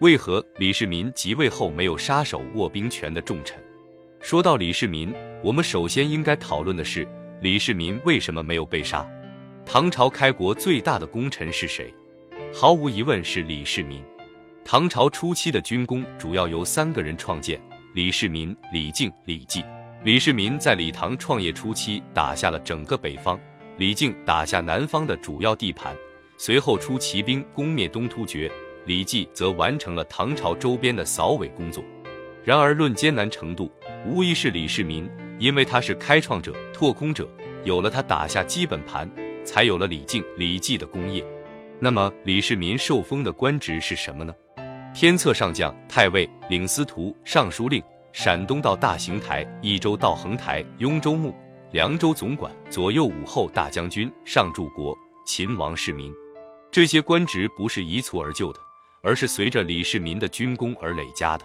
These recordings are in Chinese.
为何李世民即位后没有杀手握兵权的重臣？说到李世民，我们首先应该讨论的是李世民为什么没有被杀？唐朝开国最大的功臣是谁？毫无疑问是李世民。唐朝初期的军功主要由三个人创建：李世民、李靖、李绩。李世民在李唐创业初期打下了整个北方，李靖打下南方的主要地盘，随后出骑兵攻灭东突厥，李绩则完成了唐朝周边的扫尾工作。然而论艰难程度，无疑是李世民，因为他是开创者、拓空者，有了他打下基本盘，才有了李靖、李绩的功业。那么李世民受封的官职是什么呢？天策上将、太尉、领司徒、尚书令，陕东道大行台、益州道衡台、雍州牧、凉州总管、左右武后大将军、上柱国、秦王世民。这些官职不是一蹴而就的，而是随着李世民的军功而累加的。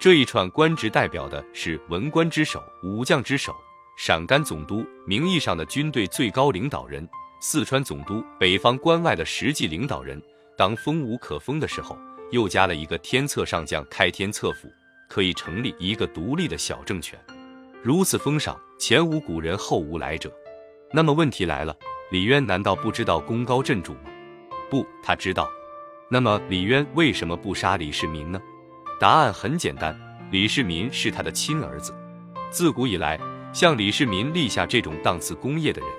这一串官职代表的是文官之首、武将之首、陕甘总督，名义上的军队最高领导人；四川总督，北方关外的实际领导人。当封无可封的时候。又加了一个天策上将，开天策府，可以成立一个独立的小政权。如此封赏，前无古人，后无来者。那么问题来了，李渊难道不知道功高震主吗？不，他知道。那么李渊为什么不杀李世民呢？答案很简单，李世民是他的亲儿子。自古以来，像李世民立下这种档次功业的人，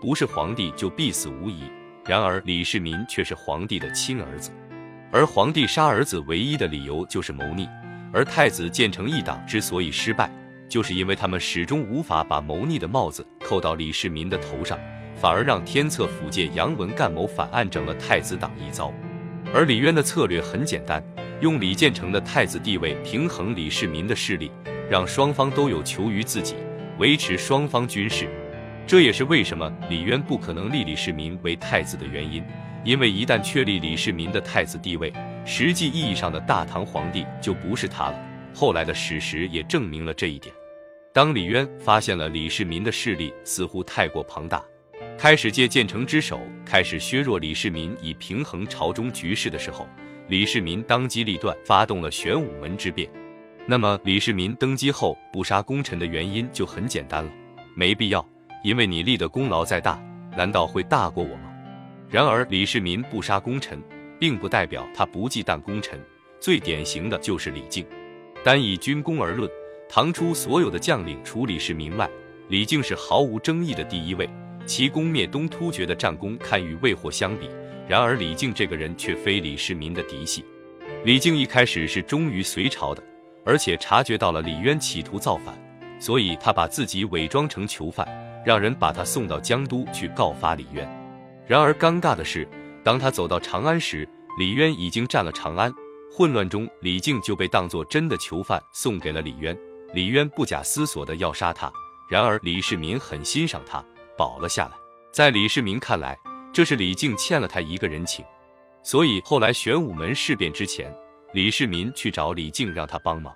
不是皇帝就必死无疑。然而李世民却是皇帝的亲儿子。而皇帝杀儿子唯一的理由就是谋逆，而太子建成一党之所以失败，就是因为他们始终无法把谋逆的帽子扣到李世民的头上，反而让天策府借杨文干谋反案，整了太子党一遭。而李渊的策略很简单，用李建成的太子地位平衡李世民的势力，让双方都有求于自己，维持双方军事。这也是为什么李渊不可能立李世民为太子的原因。因为一旦确立李世民的太子地位，实际意义上的大唐皇帝就不是他了。后来的史实也证明了这一点。当李渊发现了李世民的势力似乎太过庞大，开始借建成之手开始削弱李世民以平衡朝中局势的时候，李世民当机立断发动了玄武门之变。那么李世民登基后不杀功臣的原因就很简单了，没必要，因为你立的功劳再大，难道会大过我吗？然而，李世民不杀功臣，并不代表他不忌惮功臣。最典型的就是李靖。单以军功而论，唐初所有的将领除李世民外，李靖是毫无争议的第一位。其攻灭东突厥的战功堪与魏霍相比。然而，李靖这个人却非李世民的嫡系。李靖一开始是忠于隋朝的，而且察觉到了李渊企图造反，所以他把自己伪装成囚犯，让人把他送到江都去告发李渊。然而尴尬的是，当他走到长安时，李渊已经占了长安。混乱中，李靖就被当作真的囚犯送给了李渊。李渊不假思索的要杀他，然而李世民很欣赏他，保了下来。在李世民看来，这是李靖欠了他一个人情，所以后来玄武门事变之前，李世民去找李靖让他帮忙。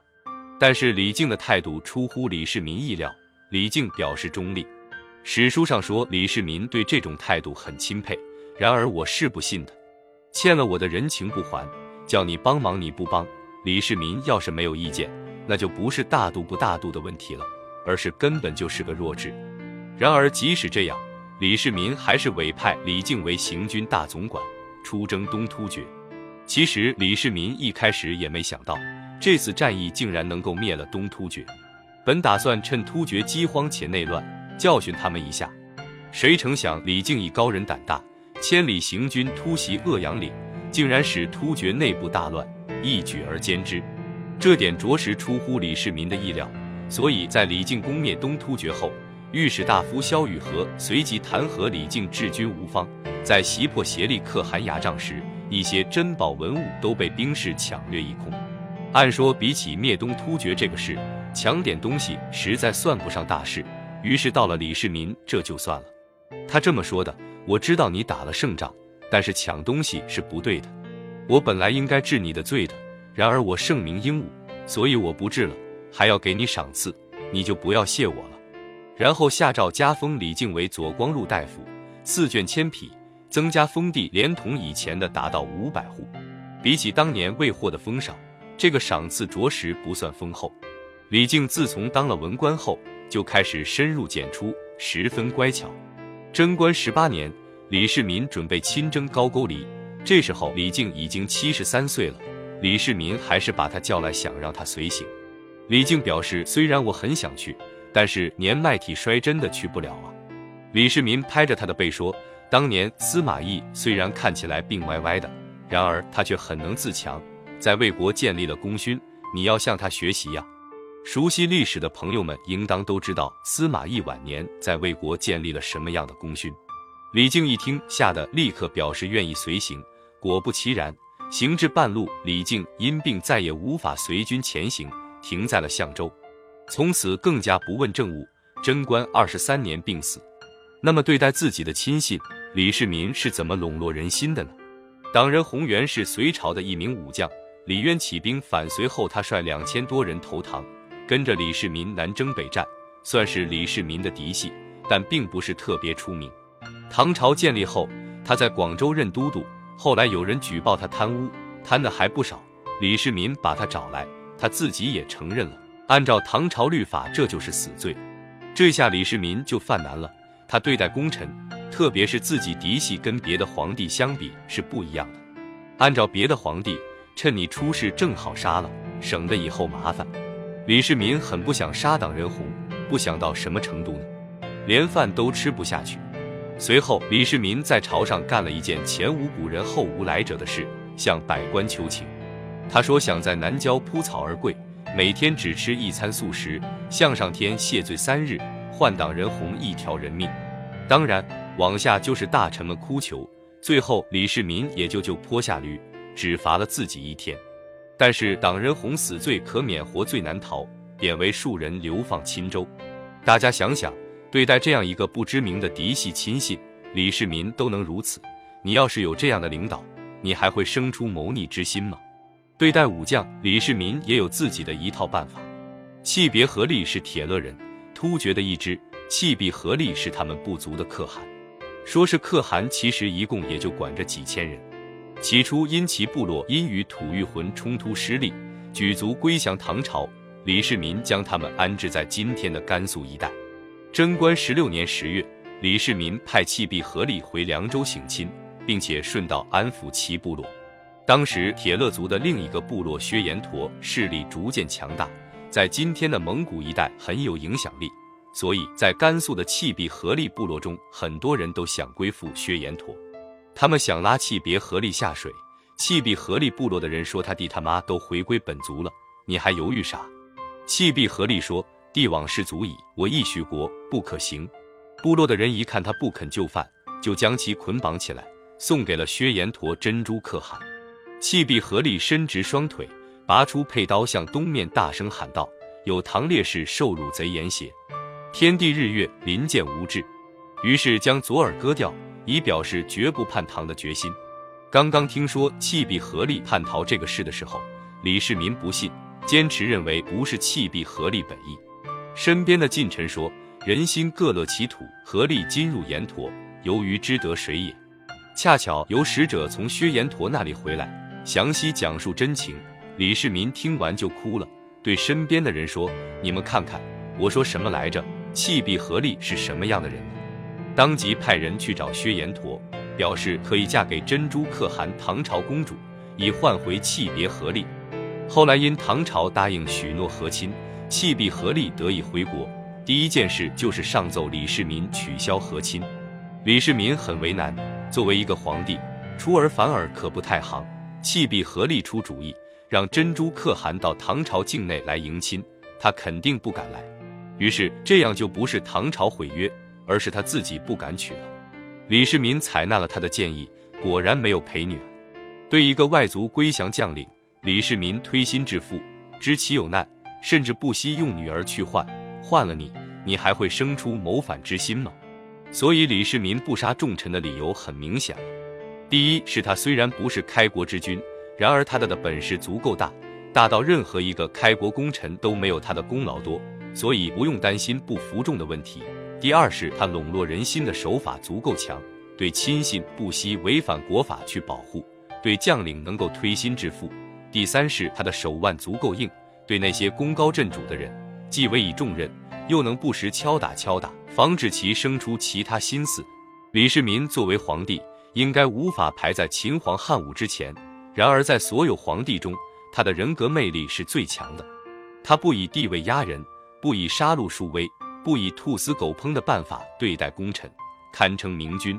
但是李靖的态度出乎李世民意料，李靖表示中立。史书上说李世民对这种态度很钦佩，然而我是不信的。欠了我的人情不还，叫你帮忙你不帮。李世民要是没有意见，那就不是大度不大度的问题了，而是根本就是个弱智。然而即使这样，李世民还是委派李靖为行军大总管，出征东突厥。其实李世民一开始也没想到，这次战役竟然能够灭了东突厥，本打算趁突厥饥荒且内乱。教训他们一下，谁成想李靖以高人胆大，千里行军突袭鄂阳岭，竟然使突厥内部大乱，一举而歼之。这点着实出乎李世民的意料。所以在李靖攻灭东突厥后，御史大夫萧雨和随即弹劾李靖治军无方。在袭破协力可汗牙帐时，一些珍宝文物都被兵士抢掠一空。按说比起灭东突厥这个事，抢点东西实在算不上大事。于是到了李世民，这就算了。他这么说的：“我知道你打了胜仗，但是抢东西是不对的。我本来应该治你的罪的，然而我圣明英武，所以我不治了，还要给你赏赐，你就不要谢我了。”然后下诏加封李靖为左光禄大夫，赐卷千匹，增加封地，连同以前的达到五百户。比起当年未获的封赏，这个赏赐着实不算丰厚。李靖自从当了文官后，就开始深入简出，十分乖巧。贞观十八年，李世民准备亲征高句丽，这时候李靖已经七十三岁了，李世民还是把他叫来，想让他随行。李靖表示，虽然我很想去，但是年迈体衰，真的去不了啊。李世民拍着他的背说：“当年司马懿虽然看起来病歪歪的。”然而他却很能自强，在魏国建立了功勋。你要向他学习呀！熟悉历史的朋友们应当都知道司马懿晚年在魏国建立了什么样的功勋。李靖一听，吓得立刻表示愿意随行。果不其然，行至半路，李靖因病再也无法随军前行，停在了相州，从此更加不问政务。贞观二十三年病死。那么对待自己的亲信，李世民是怎么笼络人心的呢？党人洪元是隋朝的一名武将，李渊起兵反隋后，他率两千多人投唐，跟着李世民南征北战，算是李世民的嫡系，但并不是特别出名。唐朝建立后，他在广州任都督，后来有人举报他贪污，贪的还不少，李世民把他找来，他自己也承认了。按照唐朝律法，这就是死罪。这下李世民就犯难了，他对待功臣。特别是自己嫡系跟别的皇帝相比是不一样的。按照别的皇帝，趁你出事正好杀了，省得以后麻烦。李世民很不想杀党人红，不想到什么程度呢？连饭都吃不下去。随后，李世民在朝上干了一件前无古人后无来者的事，向百官求情。他说想在南郊铺草而跪，每天只吃一餐素食，向上天谢罪三日，换党人红一条人命。当然。往下就是大臣们哭求，最后李世民也就就坡下驴，只罚了自己一天。但是党人红死罪可免，活罪难逃，贬为庶人，流放钦州。大家想想，对待这样一个不知名的嫡系亲信，李世民都能如此，你要是有这样的领导，你还会生出谋逆之心吗？对待武将，李世民也有自己的一套办法。弃别合力是铁勒人，突厥的一支；弃必合力是他们部族的可汗。说是可汗，其实一共也就管着几千人。起初，因其部落因与吐谷浑冲突失利，举族归降唐朝，李世民将他们安置在今天的甘肃一带。贞观十六年十月，李世民派弃必合力回凉州省亲，并且顺道安抚其部落。当时，铁勒族的另一个部落薛延陀势力逐渐强大，在今天的蒙古一带很有影响力。所以在甘肃的契必合力部落中，很多人都想归附薛延陀，他们想拉契别合力下水。契必合力部落的人说：“他弟他妈都回归本族了，你还犹豫啥？”契必合力说：“帝往事足矣，我亦许国，不可行。”部落的人一看他不肯就范，就将其捆绑起来，送给了薛延陀珍珠可汗。契必合力伸直双腿，拔出佩刀，向东面大声喊道：“有唐烈士受辱贼言邪？”天地日月临见无志，于是将左耳割掉，以表示绝不叛唐的决心。刚刚听说弃必合力叛逃这个事的时候，李世民不信，坚持认为不是弃必合力本意。身边的近臣说：“人心各乐其土，合力今入延陀，由于知得谁也。”恰巧有使者从薛延陀那里回来，详细讲述真情。李世民听完就哭了，对身边的人说：“你们看看，我说什么来着？”弃必合力是什么样的人呢？当即派人去找薛延陀，表示可以嫁给珍珠可汗唐朝公主，以换回弃别合力。后来因唐朝答应许诺和亲，弃必合力得以回国。第一件事就是上奏李世民取消和亲。李世民很为难，作为一个皇帝，出尔反尔可不太行。弃必合力出主意，让珍珠可汗到唐朝境内来迎亲，他肯定不敢来。于是这样就不是唐朝毁约，而是他自己不敢娶了。李世民采纳了他的建议，果然没有陪女儿。对一个外族归降将领，李世民推心置腹，知其有难，甚至不惜用女儿去换。换了你，你还会生出谋反之心吗？所以李世民不杀重臣的理由很明显了。第一是他虽然不是开国之君，然而他的的本事足够大，大到任何一个开国功臣都没有他的功劳多。所以不用担心不服众的问题。第二是他笼络人心的手法足够强，对亲信不惜违反国法去保护，对将领能够推心置腹；第三是他的手腕足够硬，对那些功高震主的人，既委以重任，又能不时敲打敲打，防止其生出其他心思。李世民作为皇帝，应该无法排在秦皇汉武之前。然而，在所有皇帝中，他的人格魅力是最强的。他不以地位压人，不以杀戮树威，不以兔死狗烹的办法对待功臣，堪称明君。